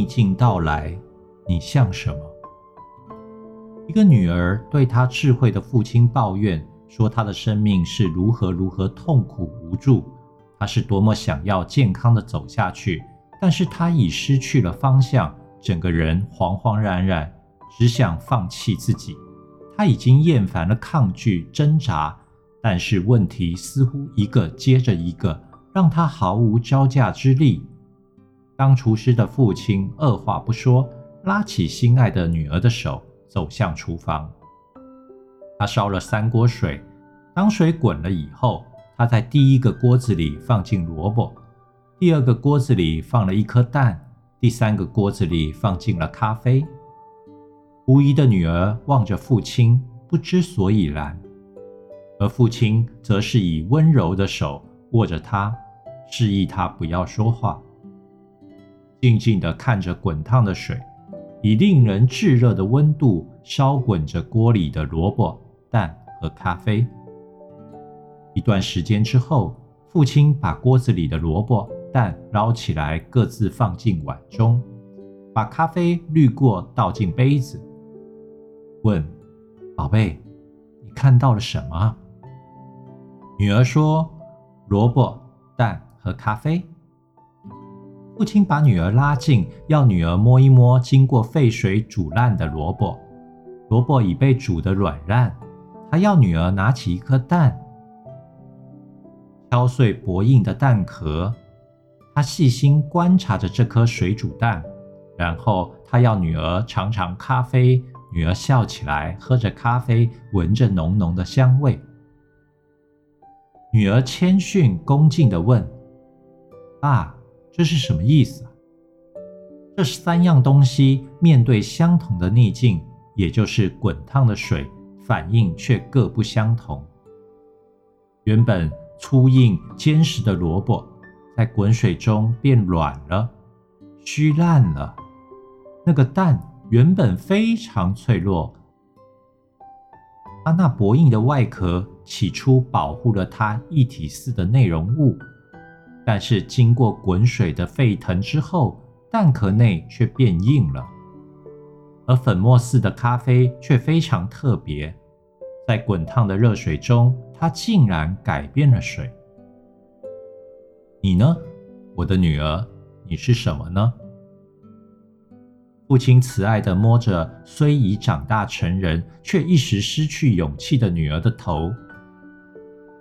逆境到来，你像什么？一个女儿对她智慧的父亲抱怨说：“她的生命是如何如何痛苦无助，她是多么想要健康的走下去，但是她已失去了方向，整个人惶惶然然，只想放弃自己。她已经厌烦了抗拒挣扎，但是问题似乎一个接着一个，让她毫无招架之力。”当厨师的父亲二话不说，拉起心爱的女儿的手，走向厨房。他烧了三锅水，当水滚了以后，他在第一个锅子里放进萝卜，第二个锅子里放了一颗蛋，第三个锅子里放进了咖啡。狐疑的女儿望着父亲，不知所以然，而父亲则是以温柔的手握着她，示意她不要说话。静静地看着滚烫的水，以令人炙热的温度烧滚着锅里的萝卜、蛋和咖啡。一段时间之后，父亲把锅子里的萝卜、蛋捞起来，各自放进碗中，把咖啡滤过，倒进杯子，问：“宝贝，你看到了什么？”女儿说：“萝卜、蛋和咖啡。”父亲把女儿拉近，要女儿摸一摸经过沸水煮烂的萝卜。萝卜已被煮得软烂。他要女儿拿起一颗蛋，敲碎薄硬的蛋壳。他细心观察着这颗水煮蛋，然后他要女儿尝尝咖啡。女儿笑起来，喝着咖啡，闻着浓浓的香味。女儿谦逊恭敬地问：“爸。”这是什么意思啊？这三样东西面对相同的逆境，也就是滚烫的水，反应却各不相同。原本粗硬坚实的萝卜，在滚水中变软了，虚烂了。那个蛋原本非常脆弱，它那薄硬的外壳起初保护了它一体似的内容物。但是经过滚水的沸腾之后，蛋壳内却变硬了，而粉末似的咖啡却非常特别，在滚烫的热水中，它竟然改变了水。你呢，我的女儿？你是什么呢？父亲慈爱地摸着虽已长大成人，却一时失去勇气的女儿的头。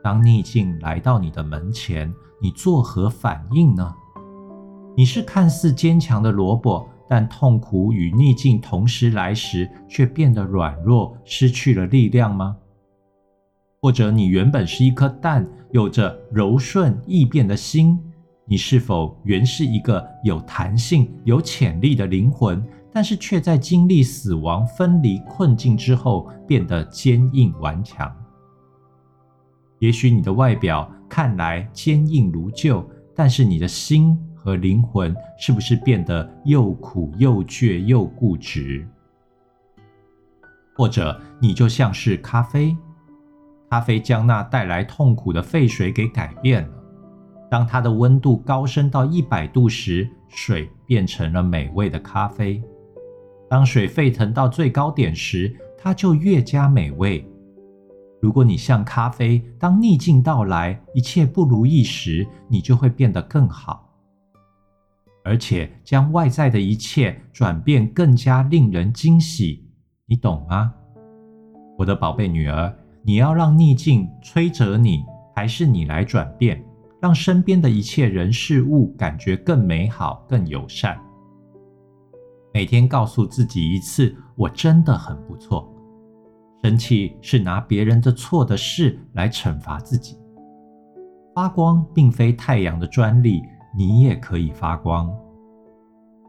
当逆境来到你的门前，你作何反应呢？你是看似坚强的萝卜，但痛苦与逆境同时来时，却变得软弱，失去了力量吗？或者你原本是一颗蛋，有着柔顺易变的心，你是否原是一个有弹性、有潜力的灵魂，但是却在经历死亡、分离困境之后，变得坚硬顽强？也许你的外表看来坚硬如旧，但是你的心和灵魂是不是变得又苦又倔又固执？或者你就像是咖啡，咖啡将那带来痛苦的沸水给改变了。当它的温度高升到一百度时，水变成了美味的咖啡；当水沸腾到最高点时，它就越加美味。如果你像咖啡，当逆境到来、一切不如意时，你就会变得更好，而且将外在的一切转变更加令人惊喜。你懂吗，我的宝贝女儿？你要让逆境摧折你，还是你来转变，让身边的一切人事物感觉更美好、更友善？每天告诉自己一次：我真的很不错。生气是拿别人的错的事来惩罚自己。发光并非太阳的专利，你也可以发光。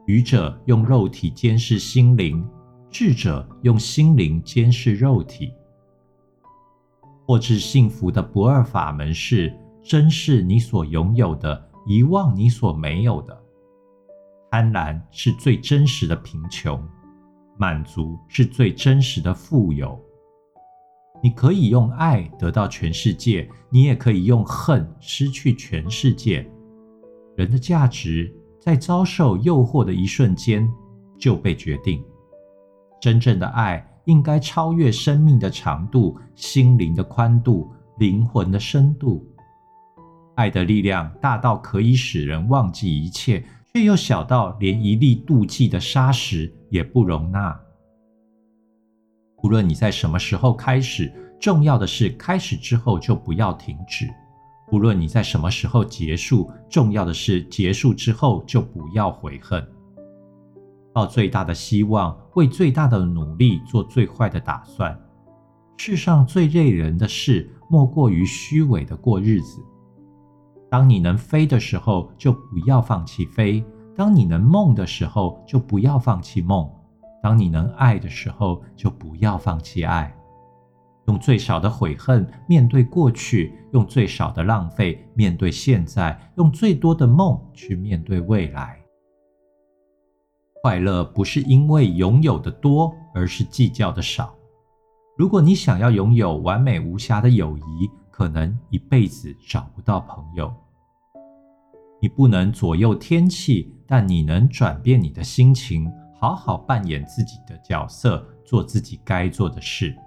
愚者用肉体监视心灵，智者用心灵监视肉体。获至幸福的不二法门是：珍视你所拥有的，遗忘你所没有的。贪婪是最真实的贫穷，满足是最真实的富有。你可以用爱得到全世界，你也可以用恨失去全世界。人的价值在遭受诱惑的一瞬间就被决定。真正的爱应该超越生命的长度、心灵的宽度、灵魂的深度。爱的力量大到可以使人忘记一切，却又小到连一粒妒忌的沙石也不容纳。无论你在什么时候开始，重要的是开始之后就不要停止；无论你在什么时候结束，重要的是结束之后就不要悔恨。抱最大的希望，为最大的努力做最坏的打算。世上最累人的事，莫过于虚伪的过日子。当你能飞的时候，就不要放弃飞；当你能梦的时候，就不要放弃梦。当你能爱的时候，就不要放弃爱。用最少的悔恨面对过去，用最少的浪费面对现在，用最多的梦去面对未来。快乐不是因为拥有的多，而是计较的少。如果你想要拥有完美无瑕的友谊，可能一辈子找不到朋友。你不能左右天气，但你能转变你的心情。好好扮演自己的角色，做自己该做的事。